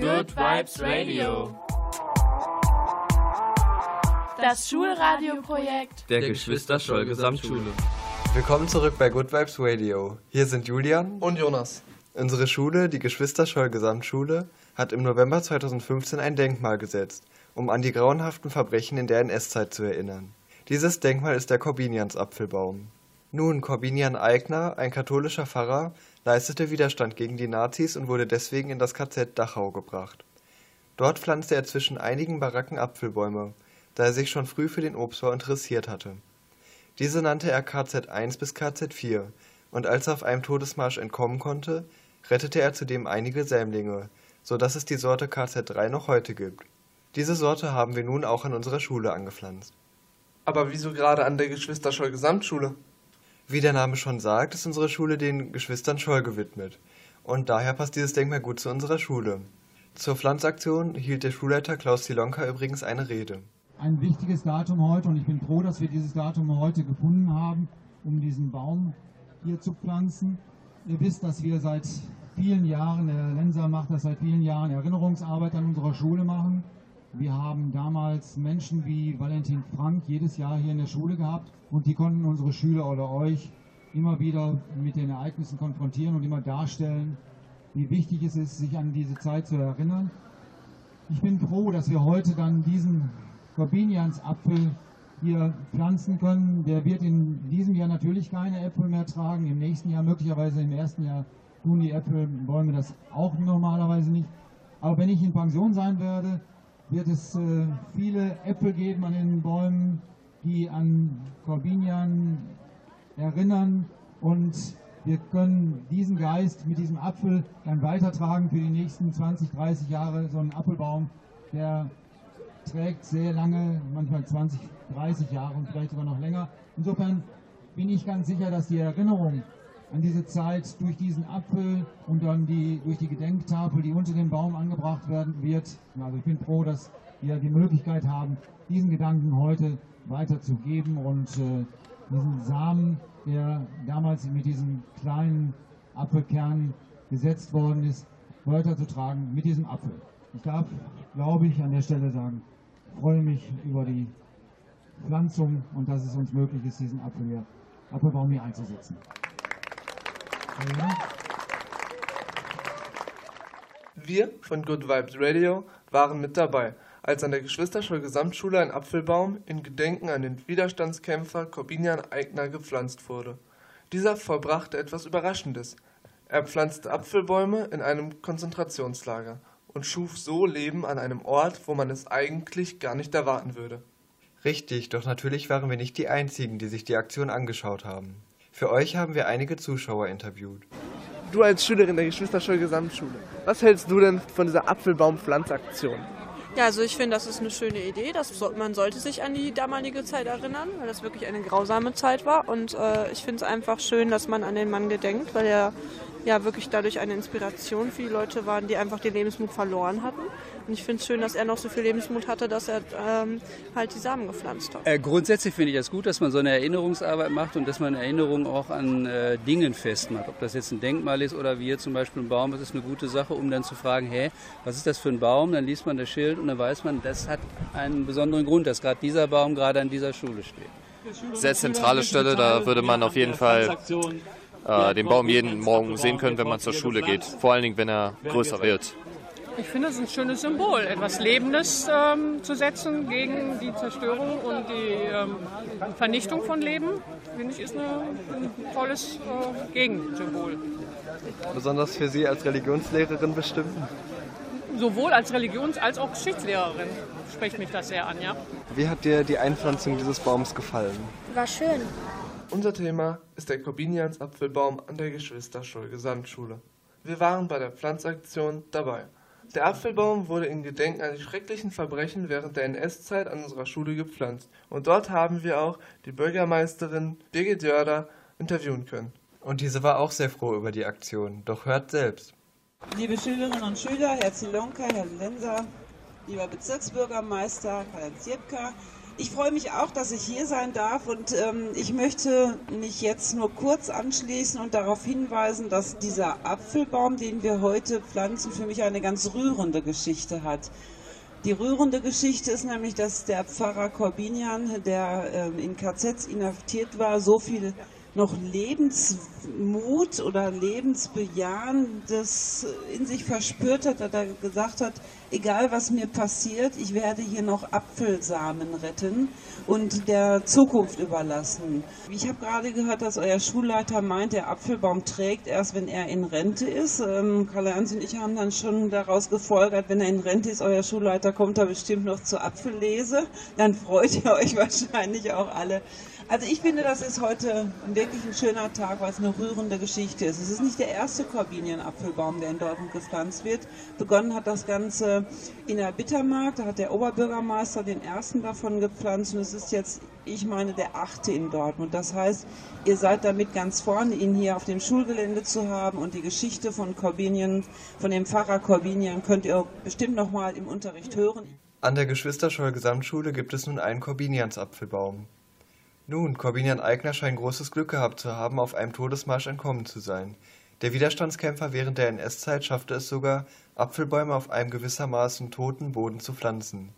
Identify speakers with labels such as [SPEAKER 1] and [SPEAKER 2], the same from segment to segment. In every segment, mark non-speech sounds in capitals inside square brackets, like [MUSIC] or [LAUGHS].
[SPEAKER 1] Good Vibes Radio. Das Schulradioprojekt
[SPEAKER 2] der Geschwister-Scholl Gesamtschule.
[SPEAKER 3] Willkommen zurück bei Good Vibes Radio. Hier sind Julian
[SPEAKER 4] und Jonas.
[SPEAKER 3] Unsere Schule, die Geschwister-Scholl Gesamtschule, hat im November 2015 ein Denkmal gesetzt, um an die grauenhaften Verbrechen in der NS-Zeit zu erinnern. Dieses Denkmal ist der Korbinians-Apfelbaum. Nun, Korbinian Eigner, ein katholischer Pfarrer, leistete Widerstand gegen die Nazis und wurde deswegen in das KZ Dachau gebracht. Dort pflanzte er zwischen einigen Baracken Apfelbäume, da er sich schon früh für den Obstbau interessiert hatte. Diese nannte er KZ 1 bis KZ 4, und als er auf einem Todesmarsch entkommen konnte, rettete er zudem einige Sämlinge, so dass es die Sorte KZ 3 noch heute gibt. Diese Sorte haben wir nun auch an unserer Schule angepflanzt.
[SPEAKER 4] Aber wieso gerade an der Geschwister-Scholl Gesamtschule?
[SPEAKER 3] Wie der Name schon sagt, ist unsere Schule den Geschwistern Scholl gewidmet. Und daher passt dieses Denkmal gut zu unserer Schule. Zur Pflanzaktion hielt der Schulleiter Klaus Zilonka übrigens eine Rede.
[SPEAKER 5] Ein wichtiges Datum heute und ich bin froh, dass wir dieses Datum heute gefunden haben, um diesen Baum hier zu pflanzen. Ihr wisst, dass wir seit vielen Jahren, der Lenser macht das seit vielen Jahren, Erinnerungsarbeit an unserer Schule machen. Wir haben damals Menschen wie Valentin Frank jedes Jahr hier in der Schule gehabt und die konnten unsere Schüler oder euch immer wieder mit den Ereignissen konfrontieren und immer darstellen, wie wichtig es ist, sich an diese Zeit zu erinnern. Ich bin froh, dass wir heute dann diesen Corbinians-Apfel hier pflanzen können. Der wird in diesem Jahr natürlich keine Äpfel mehr tragen, im nächsten Jahr möglicherweise im ersten Jahr tun die Äpfelbäume das auch normalerweise nicht. Aber wenn ich in Pension sein werde, wird es äh, viele Äpfel geben an den Bäumen, die an Corbinian erinnern und wir können diesen Geist mit diesem Apfel dann weitertragen für die nächsten 20, 30 Jahre. So ein Apfelbaum, der trägt sehr lange, manchmal 20, 30 Jahre und vielleicht sogar noch länger. Insofern bin ich ganz sicher, dass die Erinnerung an diese Zeit durch diesen Apfel und dann die, durch die Gedenktafel, die unter dem Baum angebracht werden wird. Also ich bin froh, dass wir die Möglichkeit haben, diesen Gedanken heute weiterzugeben und äh, diesen Samen, der damals mit diesem kleinen Apfelkern gesetzt worden ist, weiterzutragen mit diesem Apfel. Ich darf, glaube ich, an der Stelle sagen, freue mich über die Pflanzung und dass es uns möglich ist, diesen Apfel hier, Apfelbaum hier einzusetzen.
[SPEAKER 4] Wir von Good Vibes Radio waren mit dabei, als an der Geschwisterschule Gesamtschule ein Apfelbaum in Gedenken an den Widerstandskämpfer Corbinian Eigner gepflanzt wurde. Dieser vollbrachte etwas Überraschendes. Er pflanzte Apfelbäume in einem Konzentrationslager und schuf so Leben an einem Ort, wo man es eigentlich gar nicht erwarten würde.
[SPEAKER 3] Richtig, doch natürlich waren wir nicht die Einzigen, die sich die Aktion angeschaut haben. Für euch haben wir einige Zuschauer interviewt.
[SPEAKER 4] Du als Schülerin der Geschwisterschule Gesamtschule, was hältst du denn von dieser Apfelbaumpflanzaktion?
[SPEAKER 6] Ja, also ich finde, das ist eine schöne Idee. Das, man sollte sich an die damalige Zeit erinnern, weil das wirklich eine grausame Zeit war. Und äh, ich finde es einfach schön, dass man an den Mann gedenkt, weil er ja wirklich dadurch eine Inspiration für die Leute war, die einfach den Lebensmut verloren hatten. Und ich finde es schön, dass er noch so viel Lebensmut hatte, dass er ähm, halt die Samen gepflanzt hat.
[SPEAKER 2] Äh, grundsätzlich finde ich das gut, dass man so eine Erinnerungsarbeit macht und dass man Erinnerungen auch an äh, Dingen festmacht. Ob das jetzt ein Denkmal ist oder wie hier zum Beispiel ein Baum, das ist eine gute Sache, um dann zu fragen, hä, was ist das für ein Baum? Dann liest man das Schild und dann weiß man, das hat einen besonderen Grund, dass gerade dieser Baum gerade an dieser Schule steht.
[SPEAKER 7] Sehr zentrale Stelle, da würde man auf jeden Fall äh, den Baum jeden Morgen sehen können, wenn man zur Schule geht. Vor allen Dingen, wenn er größer wird.
[SPEAKER 8] Ich finde es ein schönes Symbol, etwas Lebendes ähm, zu setzen gegen die Zerstörung und die ähm, Vernichtung von Leben. Finde ich ist eine, ein tolles äh, Gegensymbol.
[SPEAKER 3] Besonders für Sie als Religionslehrerin bestimmt?
[SPEAKER 8] Sowohl als Religions- als auch Geschichtslehrerin spricht mich das sehr an, ja.
[SPEAKER 3] Wie hat dir die Einpflanzung dieses Baums gefallen?
[SPEAKER 9] War schön.
[SPEAKER 4] Unser Thema ist der Corbinians Apfelbaum an der Geschwisterschule Gesamtschule. Wir waren bei der Pflanzaktion dabei. Der Apfelbaum wurde in Gedenken an die schrecklichen Verbrechen während der NS-Zeit an unserer Schule gepflanzt. Und dort haben wir auch die Bürgermeisterin Birgit Jörder interviewen können.
[SPEAKER 3] Und diese war auch sehr froh über die Aktion. Doch hört selbst.
[SPEAKER 10] Liebe Schülerinnen und Schüler, Herr Zilonka, Herr Lenser, lieber Bezirksbürgermeister Karl-Heinz Jepka, Ich freue mich auch, dass ich hier sein darf und ähm, ich möchte mich jetzt nur kurz anschließen und darauf hinweisen, dass dieser Apfelbaum, den wir heute pflanzen, für mich eine ganz rührende Geschichte hat. Die rührende Geschichte ist nämlich, dass der Pfarrer Corbinian, der ähm, in KZs inhaftiert war, so viel noch Lebensmut oder Lebensbejahendes in sich verspürt hat, dass er gesagt hat, egal was mir passiert, ich werde hier noch Apfelsamen retten und der Zukunft überlassen. Ich habe gerade gehört, dass euer Schulleiter meint, der Apfelbaum trägt erst, wenn er in Rente ist. Ähm, Karl-Heinz und ich haben dann schon daraus gefolgert, wenn er in Rente ist, euer Schulleiter kommt da bestimmt noch zur Apfellese. Dann freut ihr euch [LAUGHS] wahrscheinlich auch alle. Also ich finde, das ist heute wirklich ein schöner Tag, weil es eine rührende Geschichte ist. Es ist nicht der erste Korbinien-Apfelbaum, der in Dortmund gepflanzt wird. Begonnen hat das Ganze in der Bittermark. Da hat der Oberbürgermeister den ersten davon gepflanzt und es ist jetzt, ich meine, der achte in Dortmund. Das heißt, ihr seid damit ganz vorne, ihn hier auf dem Schulgelände zu haben und die Geschichte von Korbinien, von dem Pfarrer Korbinien könnt ihr bestimmt noch mal im Unterricht hören.
[SPEAKER 3] An der Geschwisterscholl Gesamtschule gibt es nun einen Korbinians-Apfelbaum. Nun, Corbinian Eigner scheint großes Glück gehabt zu haben, auf einem Todesmarsch entkommen zu sein. Der Widerstandskämpfer während der NS-Zeit schaffte es sogar, Apfelbäume auf einem gewissermaßen toten Boden zu pflanzen,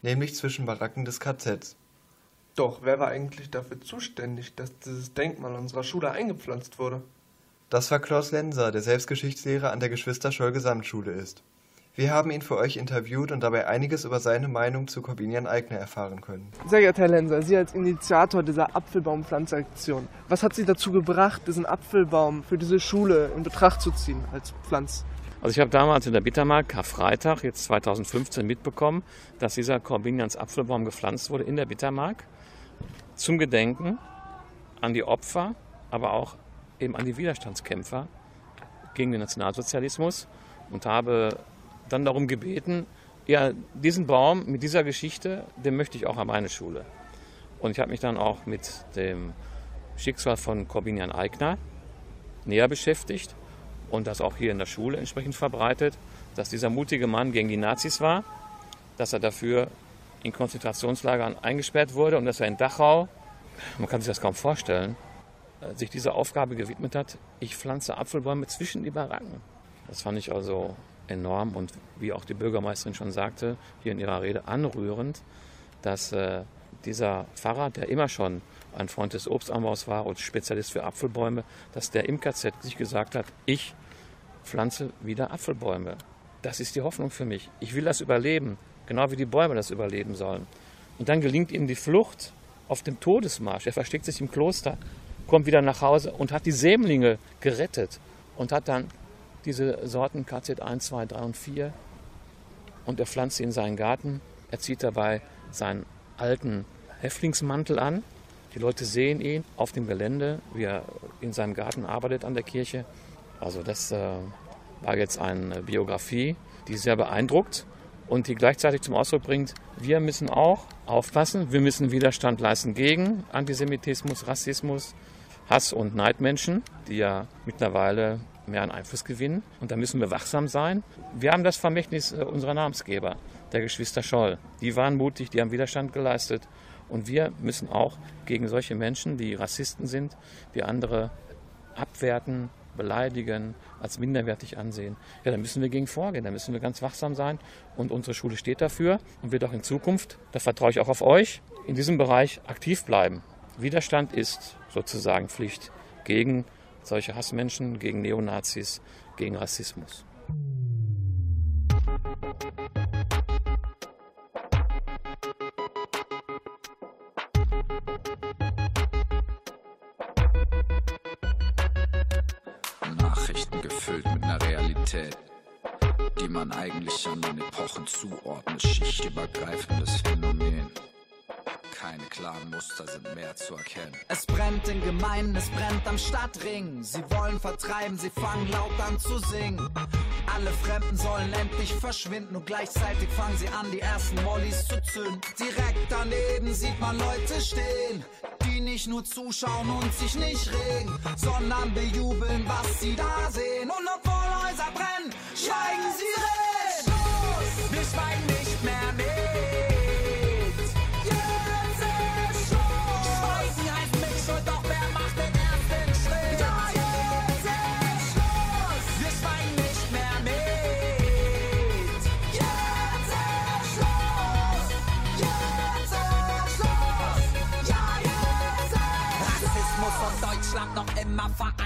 [SPEAKER 3] nämlich zwischen Baracken des KZs.
[SPEAKER 4] Doch wer war eigentlich dafür zuständig, dass dieses Denkmal unserer Schule eingepflanzt wurde?
[SPEAKER 3] Das war Klaus Lenser, der selbst Geschichtslehrer an der Geschwister-Scholl Gesamtschule ist. Wir haben ihn für euch interviewt und dabei einiges über seine Meinung zu Corbinian Eigner erfahren können.
[SPEAKER 4] Sehr geehrter Herr Lenser, Sie als Initiator dieser Apfelbaumpflanzaktion, was hat Sie dazu gebracht, diesen Apfelbaum für diese Schule in Betracht zu ziehen als Pflanz?
[SPEAKER 9] Also ich habe damals in der Bittermark, Karfreitag, jetzt 2015, mitbekommen, dass dieser Corbinians Apfelbaum gepflanzt wurde in der Bittermark zum Gedenken an die Opfer, aber auch eben an die Widerstandskämpfer gegen den Nationalsozialismus und habe dann darum gebeten, ja, diesen Baum mit dieser Geschichte, den möchte ich auch an meine Schule. Und ich habe mich dann auch mit dem Schicksal von Corbinian Eigner näher beschäftigt und das auch hier in der Schule entsprechend verbreitet, dass dieser mutige Mann gegen die Nazis war, dass er dafür in Konzentrationslagern eingesperrt wurde und dass er in Dachau, man kann sich das kaum vorstellen, äh, sich dieser Aufgabe gewidmet hat, ich pflanze Apfelbäume zwischen die Baracken. Das fand ich also enorm und wie auch die Bürgermeisterin schon sagte, hier in ihrer Rede anrührend, dass äh, dieser Pfarrer, der immer schon ein Freund des Obstanbaus war und Spezialist für Apfelbäume, dass der im KZ sich gesagt hat, ich pflanze wieder Apfelbäume. Das ist die Hoffnung für mich. Ich will das überleben, genau wie die Bäume das überleben sollen. Und dann gelingt ihm die Flucht auf dem Todesmarsch. Er versteckt sich im Kloster, kommt wieder nach Hause und hat die Sämlinge gerettet und hat dann diese Sorten KZ 1, 2, 3 und 4 und er pflanzt sie in seinen Garten. Er zieht dabei seinen alten Häftlingsmantel an. Die Leute sehen ihn auf dem Gelände, wie er in seinem Garten arbeitet an der Kirche. Also das äh, war jetzt eine Biografie, die sehr beeindruckt und die gleichzeitig zum Ausdruck bringt, wir müssen auch aufpassen, wir müssen Widerstand leisten gegen Antisemitismus, Rassismus, Hass und Neidmenschen, die ja mittlerweile mehr an Einfluss gewinnen. Und da müssen wir wachsam sein. Wir haben das Vermächtnis äh, unserer Namensgeber, der Geschwister Scholl. Die waren mutig, die haben Widerstand geleistet. Und wir müssen auch gegen solche Menschen, die Rassisten sind, die andere abwerten, beleidigen, als minderwertig ansehen. Ja, da müssen wir gegen vorgehen, da müssen wir ganz wachsam sein. Und unsere Schule steht dafür und wird auch in Zukunft, da vertraue ich auch auf euch, in diesem Bereich aktiv bleiben. Widerstand ist sozusagen Pflicht gegen solche Hassmenschen, gegen Neonazis, gegen Rassismus.
[SPEAKER 11] Nachrichten gefüllt mit einer Realität, die man eigentlich an den Epochen zuordnet, schichtübergreifendes Phänomen keine klaren Muster sind mehr zu erkennen.
[SPEAKER 12] Es brennt in Gemeinden, es brennt am Stadtring. Sie wollen vertreiben, sie fangen laut an zu singen. Alle Fremden sollen endlich verschwinden und gleichzeitig fangen sie an, die ersten Mollys zu zünden. Direkt daneben sieht man Leute stehen, die nicht nur zuschauen und sich nicht regen, sondern bejubeln, was sie da sehen. Und obwohl Häuser brennen, schweigen sie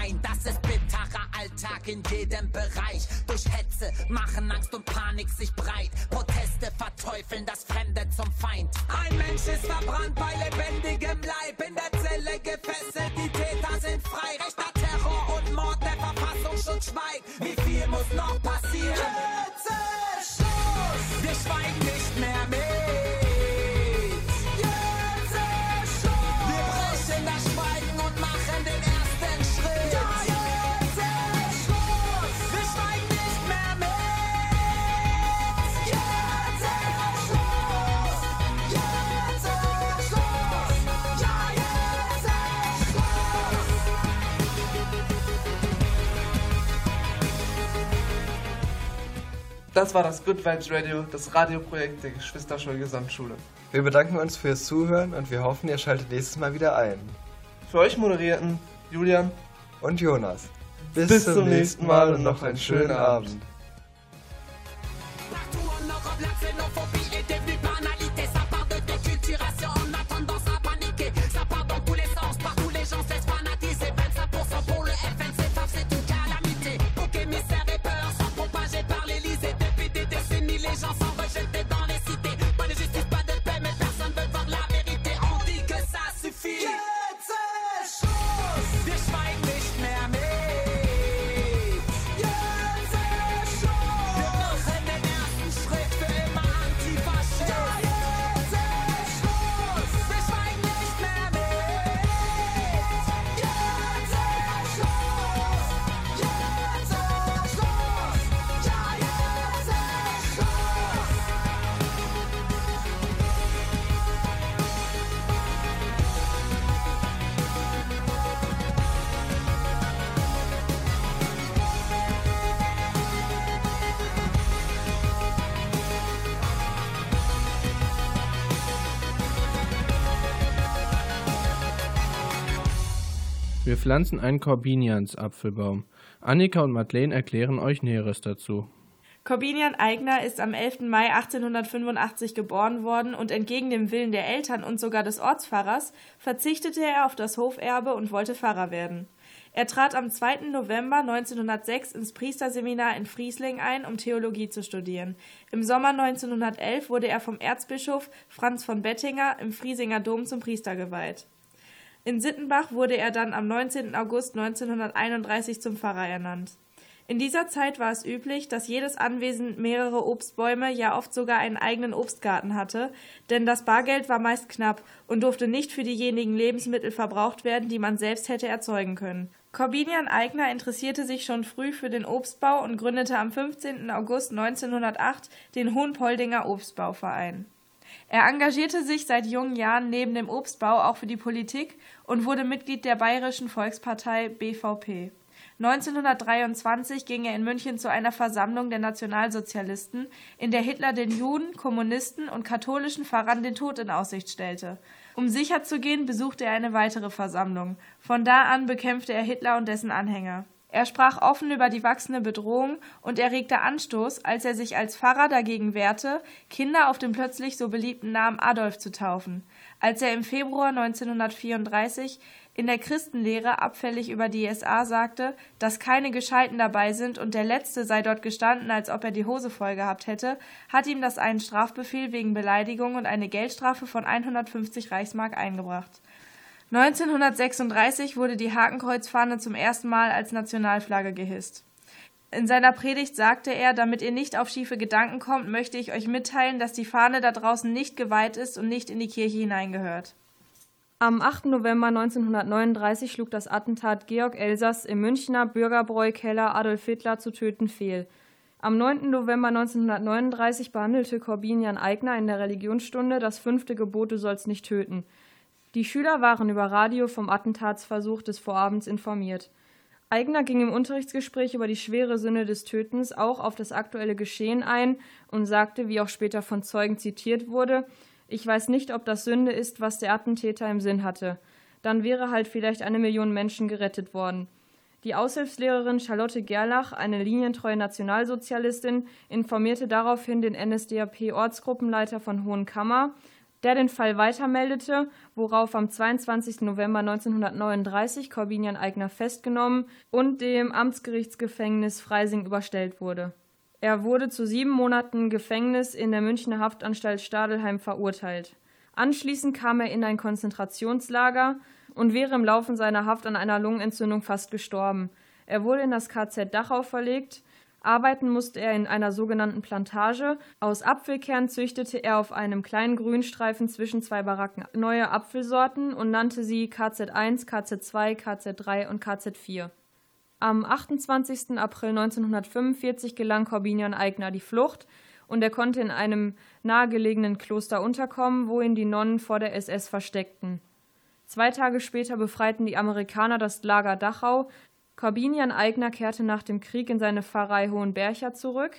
[SPEAKER 12] Nein, das ist bitterer Alltag in jedem Bereich. Durch Hetze machen Angst und Panik sich breit. Proteste verteufeln das Fremde zum Feind. Ein Mensch ist verbrannt bei lebendigem Leib. In der Zelle gefesselt, die Täter sind frei. Rechter Terror und Mord, der Verfassungsschutz schweigt. Wie viel muss noch passieren? Schluss! Wir schweigen Das
[SPEAKER 4] war das Good Vibes Radio, das Radioprojekt der Geschwisterschule Gesamtschule.
[SPEAKER 3] Wir bedanken uns fürs Zuhören und wir hoffen, ihr schaltet nächstes Mal wieder ein.
[SPEAKER 4] Für euch moderierten Julian
[SPEAKER 3] Und Jonas.
[SPEAKER 4] Bis zum nächsten Mal und noch einen schönen Abend.
[SPEAKER 12] Xénophobie
[SPEAKER 13] Wir pflanzen einen Corbinians-Apfelbaum. Annika und Madeleine erklären euch Näheres dazu.
[SPEAKER 14] Corbinian Eigner ist am 11. Mai 1885 geboren worden und entgegen dem Willen der Eltern und sogar des Ortspfarrers verzichtete er auf das Hoferbe und wollte Pfarrer werden. Er trat am 2. November 1906 ins Priesterseminar in Friesling ein, um Theologie zu studieren. Im Sommer 1911 wurde er vom Erzbischof Franz von Bettinger im Friesinger Dom zum Priester geweiht. In Sittenbach wurde er dann am 19. August 1931 zum Pfarrer ernannt. In dieser Zeit war es üblich, dass jedes Anwesen mehrere Obstbäume, ja oft sogar einen eigenen Obstgarten hatte, denn das Bargeld war meist knapp und durfte nicht für diejenigen Lebensmittel verbraucht werden, die man selbst hätte erzeugen können. Corbinian Eigner interessierte sich schon früh für den Obstbau und gründete am 15. August 1908 den Hohenpoldinger Obstbauverein. Er engagierte sich seit jungen Jahren neben dem Obstbau auch für die Politik und wurde Mitglied der Bayerischen Volkspartei BVP. 1923 ging er in München zu einer Versammlung der Nationalsozialisten, in der Hitler den Juden, Kommunisten und katholischen Pfarrern den Tod in Aussicht stellte. Um sicher zu gehen, besuchte er eine weitere Versammlung. Von da an bekämpfte er Hitler und dessen Anhänger. Er sprach offen über die wachsende Bedrohung und erregte Anstoß, als er sich als Pfarrer dagegen wehrte, Kinder auf den plötzlich so beliebten Namen Adolf zu taufen. Als er im Februar 1934 in der Christenlehre abfällig über die SA sagte, dass keine Gescheiten dabei sind und der Letzte sei dort gestanden, als ob er die Hose voll gehabt hätte, hat ihm das einen Strafbefehl wegen Beleidigung und eine Geldstrafe von 150 Reichsmark eingebracht. 1936 wurde die Hakenkreuzfahne zum ersten Mal als Nationalflagge gehisst. In seiner Predigt sagte er, damit ihr nicht auf schiefe Gedanken kommt, möchte ich euch mitteilen, dass die Fahne da draußen nicht geweiht ist und nicht in die Kirche hineingehört.
[SPEAKER 15] Am 8. November 1939 schlug das Attentat Georg Elsass im Münchner Bürgerbräu-Keller Adolf Hitler zu töten fehl. Am 9. November 1939 behandelte Corbinian Eigner in der Religionsstunde das fünfte Gebot Du sollst nicht töten. Die Schüler waren über Radio vom Attentatsversuch des Vorabends informiert. Eigner ging im Unterrichtsgespräch über die schwere Sünde des Tötens auch auf das aktuelle Geschehen ein und sagte, wie auch später von Zeugen zitiert wurde, ich weiß nicht, ob das Sünde ist, was der Attentäter im Sinn hatte. Dann wäre halt vielleicht eine Million Menschen gerettet worden. Die Aushilfslehrerin Charlotte Gerlach, eine linientreue Nationalsozialistin, informierte daraufhin den NSDAP-Ortsgruppenleiter von Hohenkammer, der den Fall weitermeldete, worauf am 22. November 1939 Corbinian Eigner festgenommen und dem Amtsgerichtsgefängnis Freising überstellt wurde. Er wurde zu sieben Monaten Gefängnis in der Münchner Haftanstalt Stadelheim verurteilt. Anschließend kam er in ein Konzentrationslager und wäre im Laufe seiner Haft an einer Lungenentzündung fast gestorben. Er wurde in das KZ Dachau verlegt. Arbeiten musste er in einer sogenannten Plantage. Aus Apfelkern züchtete er auf einem kleinen Grünstreifen zwischen zwei Baracken neue Apfelsorten und nannte sie KZ1, KZ2, KZ3 und KZ4. Am 28. April 1945 gelang Corbinian Eigner die Flucht und er konnte in einem nahegelegenen Kloster unterkommen, wo ihn die Nonnen vor der SS versteckten. Zwei Tage später befreiten die Amerikaner das Lager Dachau. Corbinian Eigner kehrte nach dem Krieg in seine Pfarrei Hohenbercher zurück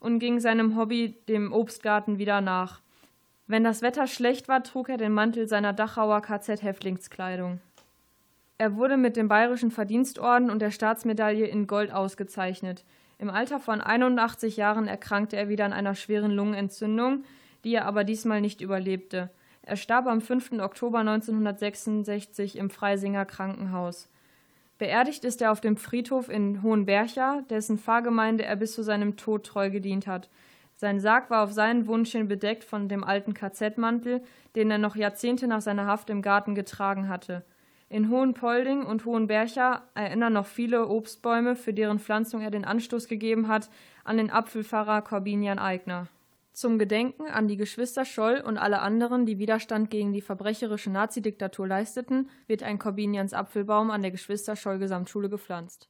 [SPEAKER 15] und ging seinem Hobby, dem Obstgarten, wieder nach. Wenn das Wetter schlecht war, trug er den Mantel seiner Dachauer KZ-Häftlingskleidung. Er wurde mit dem Bayerischen Verdienstorden und der Staatsmedaille in Gold ausgezeichnet. Im Alter von 81 Jahren erkrankte er wieder an einer schweren Lungenentzündung, die er aber diesmal nicht überlebte. Er starb am 5. Oktober 1966 im Freisinger Krankenhaus. Beerdigt ist er auf dem Friedhof in Hohenbercha, dessen Pfarrgemeinde er bis zu seinem Tod treu gedient hat. Sein Sarg war auf seinen Wunsch hin bedeckt von dem alten KZ-Mantel, den er noch Jahrzehnte nach seiner Haft im Garten getragen hatte. In Hohenpolding und Hohenbercha erinnern noch viele Obstbäume, für deren Pflanzung er den Anstoß gegeben hat, an den Apfelpfarrer Corbinian Eigner. Zum Gedenken an die Geschwister Scholl und alle anderen, die Widerstand gegen die verbrecherische Nazidiktatur leisteten, wird ein Corbinians Apfelbaum an der Geschwister Scholl Gesamtschule gepflanzt